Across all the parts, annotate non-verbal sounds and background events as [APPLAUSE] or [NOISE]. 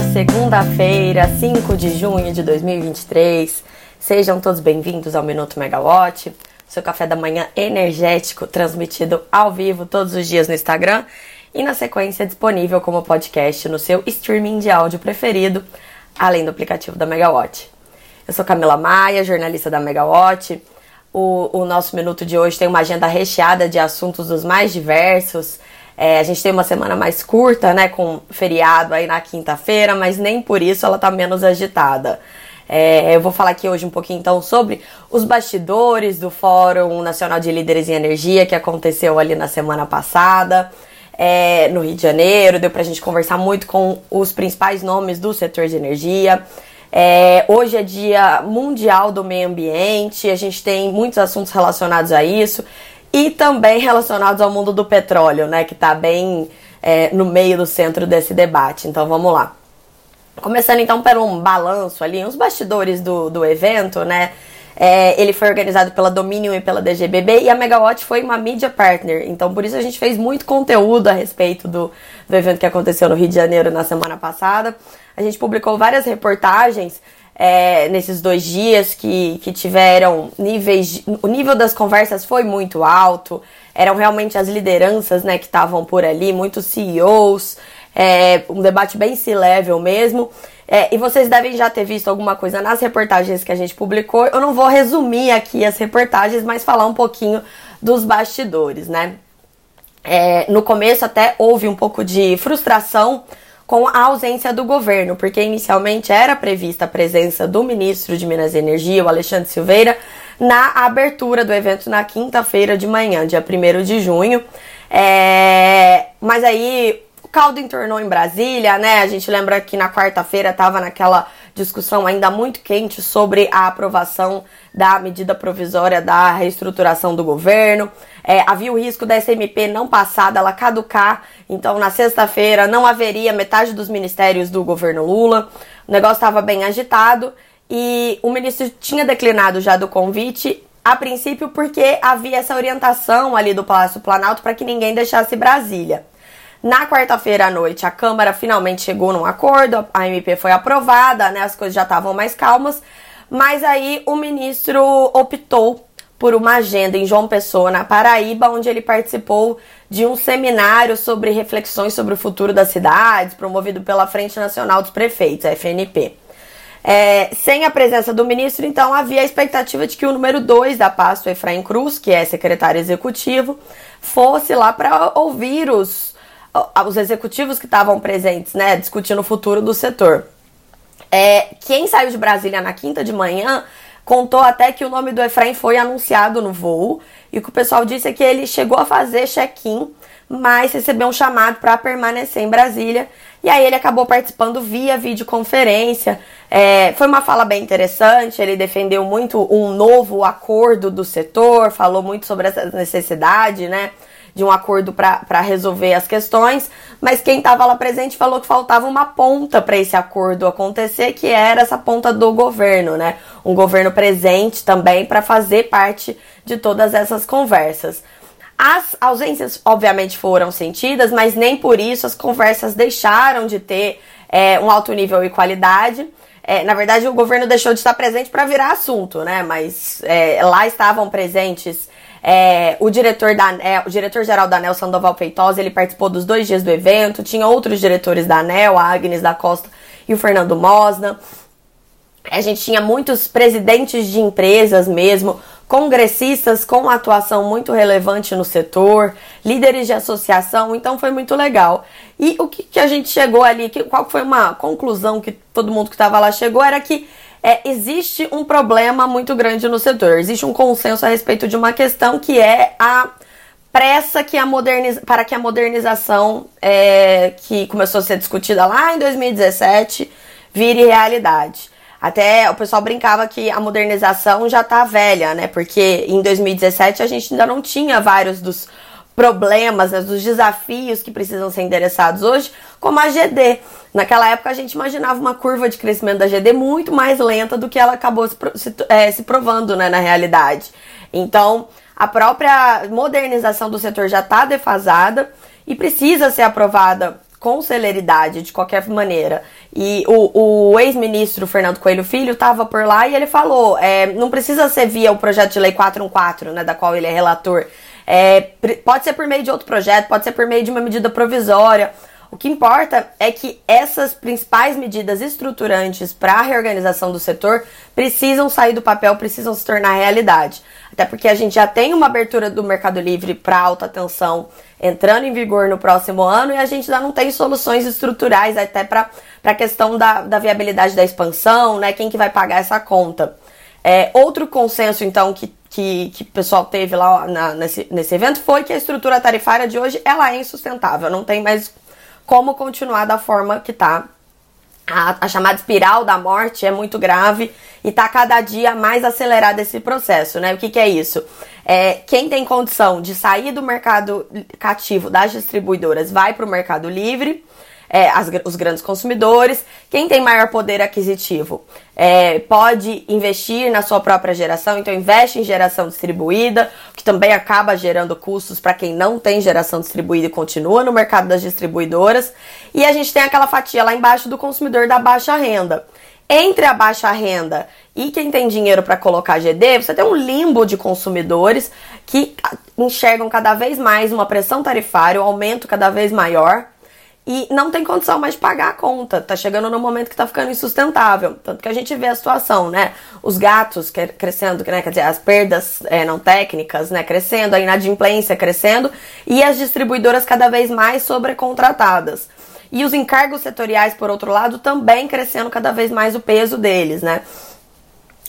segunda-feira, 5 de junho de 2023. Sejam todos bem-vindos ao Minuto Megawatt, seu café da manhã energético transmitido ao vivo todos os dias no Instagram e na sequência disponível como podcast no seu streaming de áudio preferido, além do aplicativo da Megawatt. Eu sou Camila Maia, jornalista da Megawatt. O, o nosso minuto de hoje tem uma agenda recheada de assuntos dos mais diversos é, a gente tem uma semana mais curta, né, com feriado aí na quinta-feira, mas nem por isso ela tá menos agitada. É, eu vou falar aqui hoje um pouquinho então sobre os bastidores do Fórum Nacional de Líderes em Energia que aconteceu ali na semana passada. É, no Rio de Janeiro, deu pra gente conversar muito com os principais nomes do setor de energia. É, hoje é dia mundial do meio ambiente, a gente tem muitos assuntos relacionados a isso e também relacionados ao mundo do petróleo, né, que está bem é, no meio do centro desse debate. Então vamos lá. Começando então por um balanço ali, os bastidores do, do evento, né? É, ele foi organizado pela Dominion e pela DGBB e a Megawatt foi uma media partner. Então, por isso a gente fez muito conteúdo a respeito do, do evento que aconteceu no Rio de Janeiro na semana passada. A gente publicou várias reportagens é, nesses dois dias que, que tiveram níveis. O nível das conversas foi muito alto, eram realmente as lideranças né, que estavam por ali, muitos CEOs, é, um debate bem C-level mesmo. É, e vocês devem já ter visto alguma coisa nas reportagens que a gente publicou. Eu não vou resumir aqui as reportagens, mas falar um pouquinho dos bastidores, né? É, no começo até houve um pouco de frustração com a ausência do governo, porque inicialmente era prevista a presença do ministro de Minas e Energia, o Alexandre Silveira, na abertura do evento na quinta-feira de manhã, dia 1 de junho. É... Mas aí o caldo entornou em Brasília, né? A gente lembra que na quarta-feira estava naquela discussão ainda muito quente sobre a aprovação da medida provisória da reestruturação do governo. É, havia o risco da SMP não passar, dela caducar. Então, na sexta-feira, não haveria metade dos ministérios do governo Lula. O negócio estava bem agitado e o ministro tinha declinado já do convite, a princípio porque havia essa orientação ali do Palácio Planalto para que ninguém deixasse Brasília. Na quarta-feira à noite, a Câmara finalmente chegou num acordo, a MP foi aprovada, né, as coisas já estavam mais calmas, mas aí o ministro optou por uma agenda em João Pessoa, na Paraíba, onde ele participou de um seminário sobre reflexões sobre o futuro das cidades, promovido pela Frente Nacional dos Prefeitos, a FNP. É, sem a presença do ministro, então, havia a expectativa de que o número 2 da pasta, o Efraim Cruz, que é secretário executivo, fosse lá para ouvir os, os executivos que estavam presentes, né, discutindo o futuro do setor. É, quem saiu de Brasília na quinta de manhã contou até que o nome do Efraim foi anunciado no voo e o que o pessoal disse é que ele chegou a fazer check-in, mas recebeu um chamado para permanecer em Brasília e aí ele acabou participando via videoconferência. É, foi uma fala bem interessante, ele defendeu muito um novo acordo do setor, falou muito sobre essa necessidade, né? De um acordo para resolver as questões, mas quem estava lá presente falou que faltava uma ponta para esse acordo acontecer, que era essa ponta do governo, né? Um governo presente também para fazer parte de todas essas conversas. As ausências, obviamente, foram sentidas, mas nem por isso as conversas deixaram de ter é, um alto nível e qualidade. É, na verdade, o governo deixou de estar presente para virar assunto, né? Mas é, lá estavam presentes é, o diretor da é, o diretor-geral da ANEL, Sandoval Feitosa, ele participou dos dois dias do evento. Tinha outros diretores da ANEL, a Agnes da Costa e o Fernando Mosna. A gente tinha muitos presidentes de empresas mesmo, congressistas com atuação muito relevante no setor, líderes de associação, então foi muito legal. E o que, que a gente chegou ali, que, qual foi uma conclusão que todo mundo que estava lá chegou, era que é, existe um problema muito grande no setor. Existe um consenso a respeito de uma questão que é a pressa que a moderniza para que a modernização é, que começou a ser discutida lá em 2017 vire realidade. Até o pessoal brincava que a modernização já tá velha, né? Porque em 2017 a gente ainda não tinha vários dos problemas, né, dos desafios que precisam ser endereçados hoje, como a GD. Naquela época a gente imaginava uma curva de crescimento da GD muito mais lenta do que ela acabou se, se, é, se provando né, na realidade. Então, a própria modernização do setor já está defasada e precisa ser aprovada com celeridade, de qualquer maneira. E o, o ex-ministro Fernando Coelho Filho estava por lá e ele falou: é, não precisa ser via o projeto de lei 414, né, da qual ele é relator. É, pode ser por meio de outro projeto, pode ser por meio de uma medida provisória. O que importa é que essas principais medidas estruturantes para a reorganização do setor precisam sair do papel, precisam se tornar realidade. Até porque a gente já tem uma abertura do Mercado Livre para alta tensão entrando em vigor no próximo ano e a gente ainda não tem soluções estruturais até para a questão da, da viabilidade da expansão, né? Quem que vai pagar essa conta. É, outro consenso, então, que, que, que o pessoal teve lá na, nesse, nesse evento foi que a estrutura tarifária de hoje ela é insustentável, não tem mais como continuar da forma que está. A, a, chamada espiral da morte é muito grave e está cada dia mais acelerado esse processo, né? O que, que é isso? É, quem tem condição de sair do mercado cativo das distribuidoras vai para o mercado livre é, as, os grandes consumidores. Quem tem maior poder aquisitivo é, pode investir na sua própria geração, então investe em geração distribuída, que também acaba gerando custos para quem não tem geração distribuída e continua no mercado das distribuidoras. E a gente tem aquela fatia lá embaixo do consumidor da baixa renda. Entre a baixa renda e quem tem dinheiro para colocar GD, você tem um limbo de consumidores que enxergam cada vez mais uma pressão tarifária, um aumento cada vez maior e não tem condição mais de pagar a conta. Tá chegando no momento que tá ficando insustentável. Tanto que a gente vê a situação, né? Os gatos crescendo, né? Quer dizer, as perdas é, não técnicas, né? Crescendo, a inadimplência crescendo e as distribuidoras cada vez mais sobrecontratadas. E os encargos setoriais, por outro lado, também crescendo cada vez mais o peso deles, né?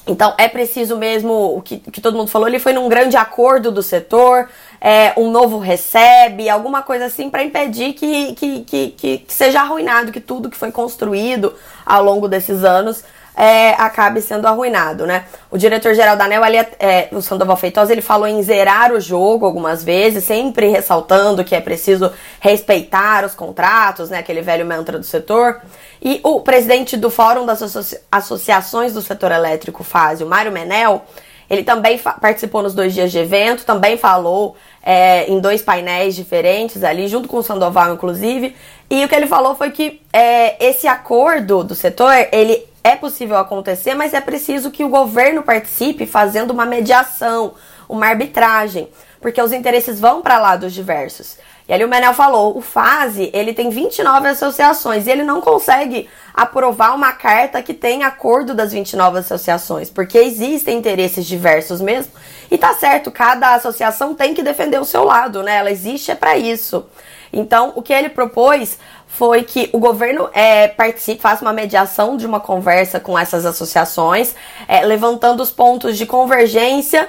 Então é preciso mesmo, o que, que todo mundo falou, ele foi num grande acordo do setor, é, um novo recebe, alguma coisa assim para impedir que, que, que, que, seja arruinado, que tudo que foi construído ao longo desses anos é, acabe sendo arruinado, né? O diretor-geral da ANEL, ali, é, o Sandoval Feitosa, ele falou em zerar o jogo algumas vezes, sempre ressaltando que é preciso respeitar os contratos, né? Aquele velho mantra do setor. E o presidente do Fórum das Associa Associações do Setor Elétrico, FASE, o Mário Menel, ele também participou nos dois dias de evento, também falou é, em dois painéis diferentes ali, junto com o Sandoval, inclusive. E o que ele falou foi que é, esse acordo do setor, ele é possível acontecer, mas é preciso que o governo participe fazendo uma mediação, uma arbitragem, porque os interesses vão para lados diversos. E ali o Menel falou, o FASE, ele tem 29 associações e ele não consegue aprovar uma carta que tem acordo das 29 associações, porque existem interesses diversos mesmo. E tá certo, cada associação tem que defender o seu lado, né? Ela existe é para isso. Então, o que ele propôs foi que o governo é, participe, faça uma mediação de uma conversa com essas associações, é, levantando os pontos de convergência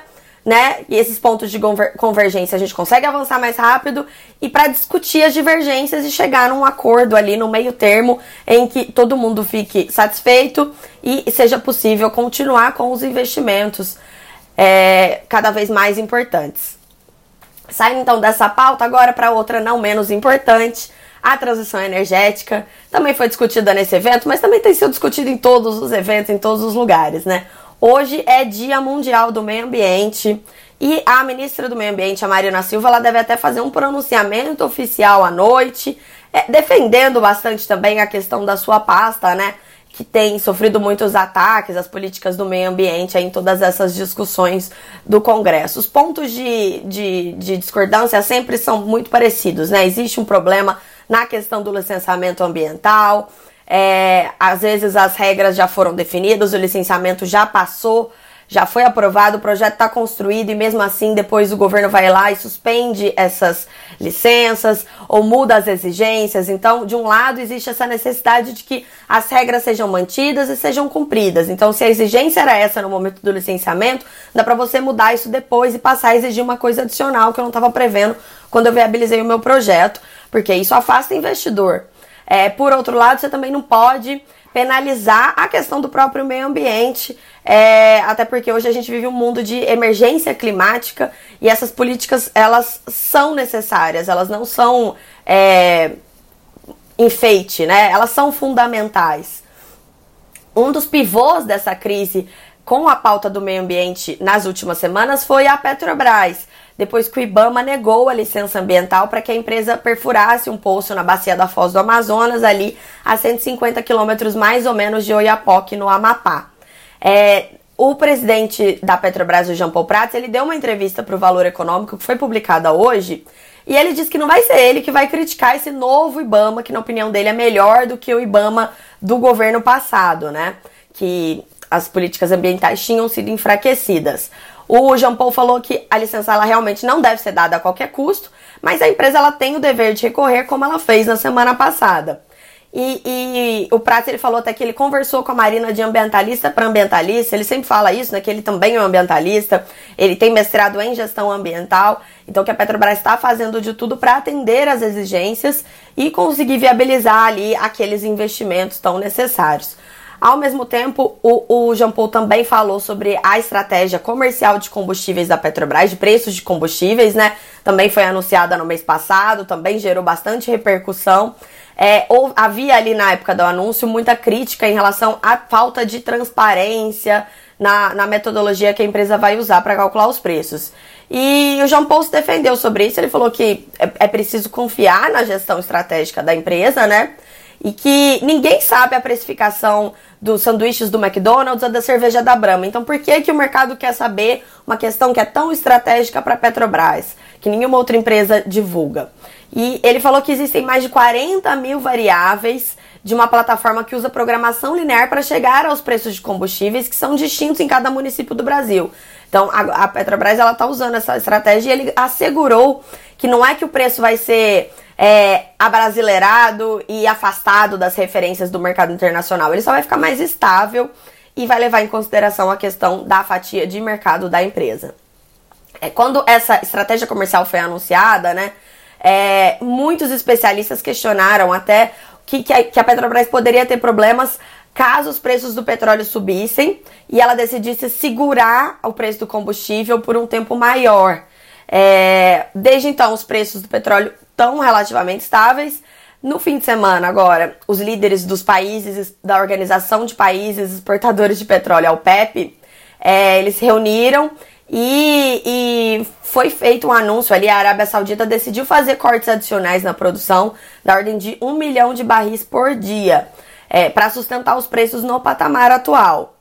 né? E esses pontos de convergência a gente consegue avançar mais rápido e para discutir as divergências e chegar num acordo ali no meio termo em que todo mundo fique satisfeito e seja possível continuar com os investimentos é, cada vez mais importantes. Saindo então dessa pauta agora para outra não menos importante, a transição energética também foi discutida nesse evento, mas também tem sido discutida em todos os eventos, em todos os lugares, né? Hoje é Dia Mundial do Meio Ambiente e a ministra do Meio Ambiente, a Marina Silva, ela deve até fazer um pronunciamento oficial à noite, é, defendendo bastante também a questão da sua pasta, né? Que tem sofrido muitos ataques às políticas do meio ambiente em todas essas discussões do Congresso. Os pontos de, de, de discordância sempre são muito parecidos, né? Existe um problema na questão do licenciamento ambiental, é, às vezes as regras já foram definidas, o licenciamento já passou, já foi aprovado, o projeto está construído e mesmo assim depois o governo vai lá e suspende essas licenças ou muda as exigências. Então, de um lado, existe essa necessidade de que as regras sejam mantidas e sejam cumpridas. Então, se a exigência era essa no momento do licenciamento, dá para você mudar isso depois e passar a exigir uma coisa adicional que eu não estava prevendo quando eu viabilizei o meu projeto, porque isso afasta investidor. É, por outro lado, você também não pode penalizar a questão do próprio meio ambiente, é, até porque hoje a gente vive um mundo de emergência climática e essas políticas elas são necessárias, elas não são é, enfeite, né? Elas são fundamentais. Um dos pivôs dessa crise com a pauta do meio ambiente nas últimas semanas foi a Petrobras depois que o IBAMA negou a licença ambiental para que a empresa perfurasse um poço na bacia da Foz do Amazonas, ali a 150 quilômetros mais ou menos de Oiapoque, no Amapá. É, o presidente da Petrobras, o Jean Paul Prats, ele deu uma entrevista para o Valor Econômico, que foi publicada hoje, e ele disse que não vai ser ele que vai criticar esse novo IBAMA, que na opinião dele é melhor do que o IBAMA do governo passado, né? Que as políticas ambientais tinham sido enfraquecidas. O Jean Paul falou que a licença ela realmente não deve ser dada a qualquer custo, mas a empresa ela tem o dever de recorrer, como ela fez na semana passada. E, e, o Prats ele falou até que ele conversou com a Marina de ambientalista para ambientalista. Ele sempre fala isso, né? Que ele também é um ambientalista. Ele tem mestrado em gestão ambiental. Então que a Petrobras está fazendo de tudo para atender às exigências e conseguir viabilizar ali aqueles investimentos tão necessários. Ao mesmo tempo, o, o Jean Paul também falou sobre a estratégia comercial de combustíveis da Petrobras, de preços de combustíveis, né? Também foi anunciada no mês passado, também gerou bastante repercussão. É, ou, havia ali na época do anúncio muita crítica em relação à falta de transparência na, na metodologia que a empresa vai usar para calcular os preços. E o João Paulo se defendeu sobre isso. Ele falou que é, é preciso confiar na gestão estratégica da empresa, né? E que ninguém sabe a precificação dos sanduíches do McDonald's ou da cerveja da Brahma. Então, por que, que o mercado quer saber uma questão que é tão estratégica para a Petrobras, que nenhuma outra empresa divulga? E ele falou que existem mais de 40 mil variáveis de uma plataforma que usa programação linear para chegar aos preços de combustíveis que são distintos em cada município do Brasil. Então, a, a Petrobras ela está usando essa estratégia e ele assegurou que não é que o preço vai ser é, abrasileirado e afastado das referências do mercado internacional. Ele só vai ficar mais estável e vai levar em consideração a questão da fatia de mercado da empresa. É, quando essa estratégia comercial foi anunciada, né, é, muitos especialistas questionaram até que, que, a, que a Petrobras poderia ter problemas caso os preços do petróleo subissem e ela decidisse segurar o preço do combustível por um tempo maior. É, desde então, os preços do petróleo estão relativamente estáveis. No fim de semana, agora, os líderes dos países, da Organização de Países Exportadores de Petróleo, a OPEP, é, eles se reuniram e, e, foi feito um anúncio ali, a Arábia Saudita decidiu fazer cortes adicionais na produção da ordem de um milhão de barris por dia, é, para sustentar os preços no patamar atual.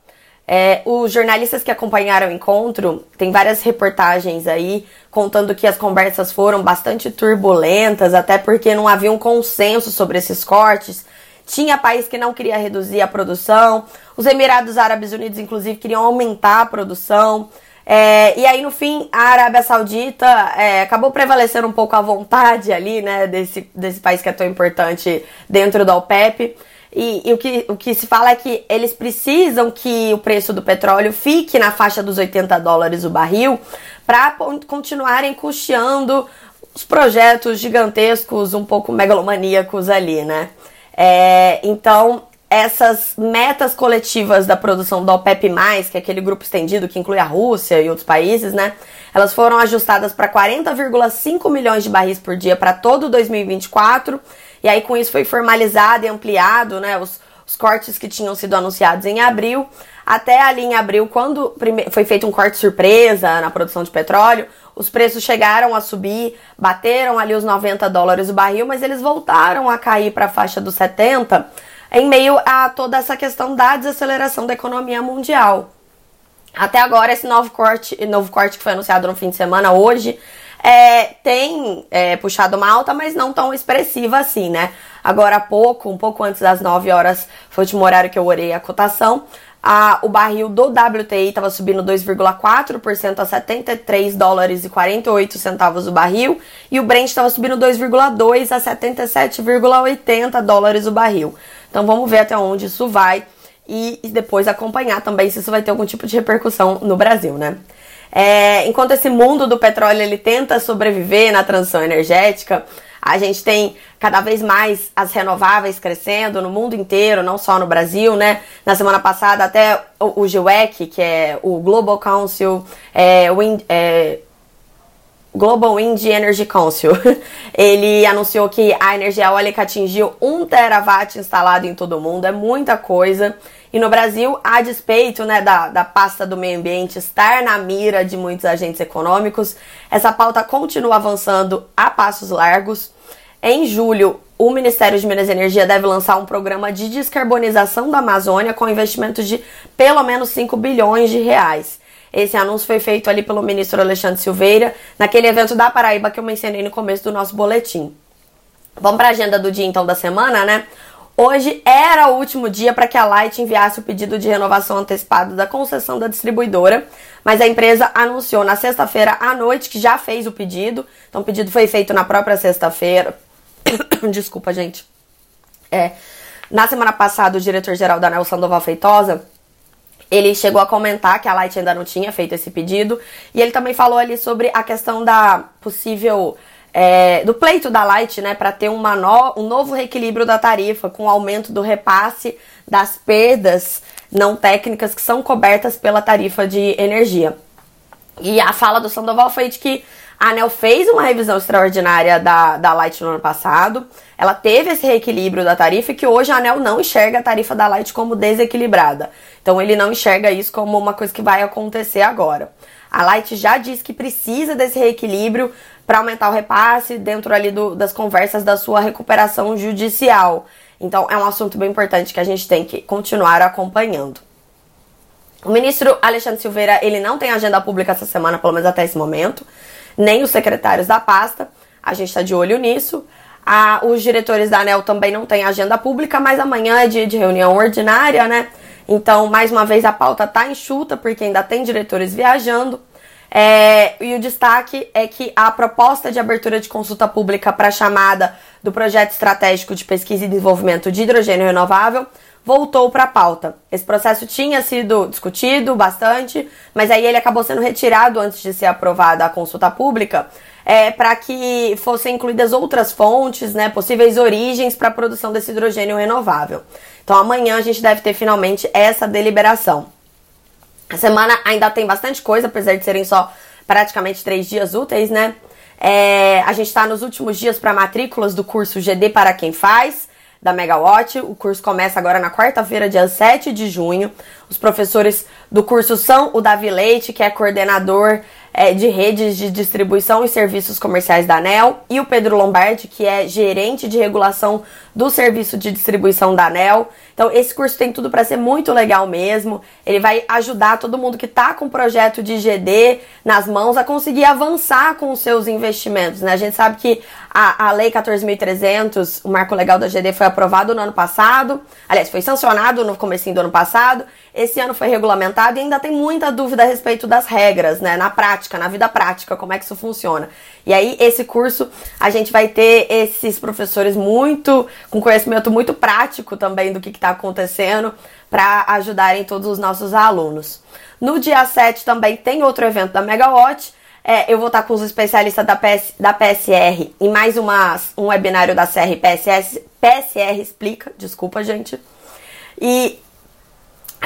É, os jornalistas que acompanharam o encontro, tem várias reportagens aí contando que as conversas foram bastante turbulentas, até porque não havia um consenso sobre esses cortes. Tinha país que não queria reduzir a produção, os Emirados Árabes Unidos, inclusive, queriam aumentar a produção. É, e aí, no fim, a Arábia Saudita é, acabou prevalecendo um pouco a vontade ali, né, desse, desse país que é tão importante dentro da OPEP. E, e, o, que, o que se fala é que eles precisam que o preço do petróleo fique na faixa dos 80 dólares o barril para continuarem custeando os projetos gigantescos, um pouco megalomaníacos ali, né? É, então, essas metas coletivas da produção da OPEP+, que é aquele grupo estendido que inclui a Rússia e outros países, né? Elas foram ajustadas para 40,5 milhões de barris por dia para todo 2024. E aí com isso foi formalizado e ampliado, né, os, os cortes que tinham sido anunciados em abril. Até ali em abril, quando foi feito um corte surpresa na produção de petróleo, os preços chegaram a subir, bateram ali os 90 dólares o barril, mas eles voltaram a cair para a faixa dos 70 em meio a toda essa questão da desaceleração da economia mundial. Até agora, esse novo corte, novo corte que foi anunciado no fim de semana, hoje, é, tem é, puxado uma alta, mas não tão expressiva assim, né? Agora há pouco, um pouco antes das 9 horas, foi o último horário que eu orei a cotação. A, o barril do WTI estava subindo 2,4% a 73 dólares e 48 centavos o barril, e o Brent estava subindo 2,2 a 77,80 dólares o barril. Então vamos ver até onde isso vai e, e depois acompanhar também se isso vai ter algum tipo de repercussão no Brasil, né? É, enquanto esse mundo do petróleo ele tenta sobreviver na transição energética, a gente tem cada vez mais as renováveis crescendo no mundo inteiro, não só no Brasil, né? Na semana passada, até o, o GWEC, que é o Global Council, é, é, Global Wind Energy Council, [LAUGHS] ele anunciou que a energia eólica atingiu 1 terawatt instalado em todo o mundo, é muita coisa. E no Brasil, a despeito né, da, da pasta do meio ambiente estar na mira de muitos agentes econômicos, essa pauta continua avançando a passos largos. Em julho, o Ministério de Minas e Energia deve lançar um programa de descarbonização da Amazônia com investimentos de pelo menos 5 bilhões de reais. Esse anúncio foi feito ali pelo ministro Alexandre Silveira, naquele evento da Paraíba que eu mencionei no começo do nosso boletim. Vamos para a agenda do dia então da semana, né? Hoje era o último dia para que a Light enviasse o pedido de renovação antecipada da concessão da distribuidora, mas a empresa anunciou na sexta-feira à noite que já fez o pedido. Então o pedido foi feito na própria sexta-feira. [COUGHS] Desculpa, gente. É, na semana passada, o diretor-geral da ANEL, Sandoval Feitosa, ele chegou a comentar que a Light ainda não tinha feito esse pedido. E ele também falou ali sobre a questão da possível é, do pleito da Light, né, para ter uma no, um novo reequilíbrio da tarifa com o aumento do repasse das perdas não técnicas que são cobertas pela tarifa de energia. E a fala do Sandoval foi de que a ANEL fez uma revisão extraordinária da, da Light no ano passado, ela teve esse reequilíbrio da tarifa e que hoje a ANEL não enxerga a tarifa da Light como desequilibrada. Então ele não enxerga isso como uma coisa que vai acontecer agora. A Light já disse que precisa desse reequilíbrio para aumentar o repasse dentro ali do, das conversas da sua recuperação judicial. Então é um assunto bem importante que a gente tem que continuar acompanhando. O ministro Alexandre Silveira, ele não tem agenda pública essa semana, pelo menos até esse momento, nem os secretários da pasta. A gente está de olho nisso. Ah, os diretores da ANEL também não têm agenda pública, mas amanhã é dia de reunião ordinária, né? Então, mais uma vez, a pauta está enxuta, porque ainda tem diretores viajando. É, e o destaque é que a proposta de abertura de consulta pública para a chamada do projeto estratégico de pesquisa e desenvolvimento de hidrogênio renovável voltou para a pauta. Esse processo tinha sido discutido bastante, mas aí ele acabou sendo retirado antes de ser aprovada a consulta pública, é, para que fossem incluídas outras fontes, né, possíveis origens para a produção desse hidrogênio renovável. Então amanhã a gente deve ter finalmente essa deliberação. A semana ainda tem bastante coisa, apesar de serem só praticamente três dias úteis, né? É, a gente está nos últimos dias para matrículas do curso GD para quem faz, da Megawatt. O curso começa agora na quarta-feira, dia 7 de junho. Os professores do curso são o Davi Leite, que é coordenador é, de redes de distribuição e serviços comerciais da ANEL, e o Pedro Lombardi, que é gerente de regulação do serviço de distribuição da ANEL. Então, esse curso tem tudo para ser muito legal mesmo. Ele vai ajudar todo mundo que está com o projeto de GD nas mãos a conseguir avançar com os seus investimentos. Né? A gente sabe que a, a Lei 14.300, o marco legal da GD, foi aprovado no ano passado. Aliás, foi sancionado no começo do ano passado. Esse ano foi regulamentado e ainda tem muita dúvida a respeito das regras, né? Na prática, na vida prática, como é que isso funciona. E aí, esse curso, a gente vai ter esses professores muito, com conhecimento muito prático também do que está acontecendo, para ajudarem todos os nossos alunos. No dia 7 também tem outro evento da Megawatt. É, eu vou estar com os especialistas da, PS, da PSR em mais uma, um webinário da CR PSS, PSR Explica, desculpa, gente. E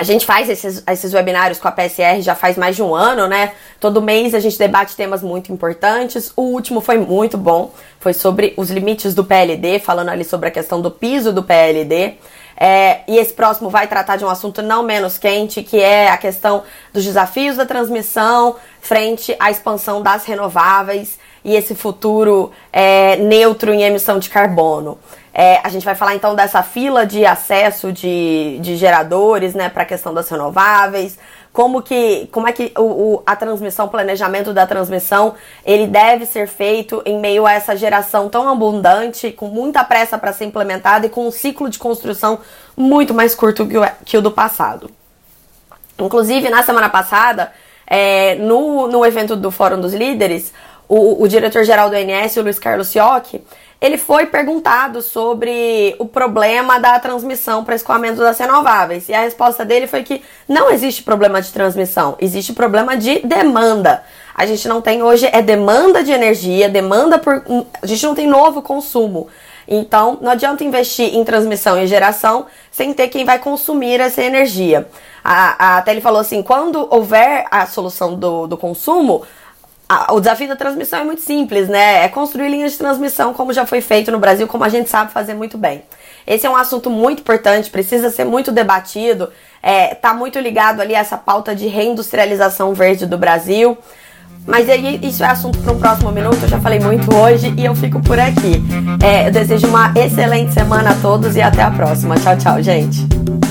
a gente faz esses, esses webinários com a PSR já faz mais de um ano, né? Todo mês a gente debate temas muito importantes. O último foi muito bom, foi sobre os limites do PLD, falando ali sobre a questão do piso do PLD. É, e esse próximo vai tratar de um assunto não menos quente, que é a questão dos desafios da transmissão frente à expansão das renováveis e esse futuro é, neutro em emissão de carbono. É, a gente vai falar então dessa fila de acesso de, de geradores, né, para a questão das renováveis, como que, como é que o, o, a transmissão, o planejamento da transmissão, ele deve ser feito em meio a essa geração tão abundante, com muita pressa para ser implementada e com um ciclo de construção muito mais curto que o, que o do passado. Inclusive, na semana passada, é, no, no evento do Fórum dos Líderes, o, o diretor-geral do INS, o Luiz Carlos Siocchi, ele foi perguntado sobre o problema da transmissão para escoamento das renováveis. E a resposta dele foi que não existe problema de transmissão, existe problema de demanda. A gente não tem hoje é demanda de energia, demanda por. A gente não tem novo consumo. Então, não adianta investir em transmissão e geração sem ter quem vai consumir essa energia. A, a, até ele falou assim: quando houver a solução do, do consumo, o desafio da transmissão é muito simples, né? É construir linhas de transmissão como já foi feito no Brasil, como a gente sabe fazer muito bem. Esse é um assunto muito importante, precisa ser muito debatido, é, tá muito ligado ali a essa pauta de reindustrialização verde do Brasil. Mas aí isso é assunto para um próximo minuto, eu já falei muito hoje e eu fico por aqui. É, eu desejo uma excelente semana a todos e até a próxima. Tchau, tchau, gente.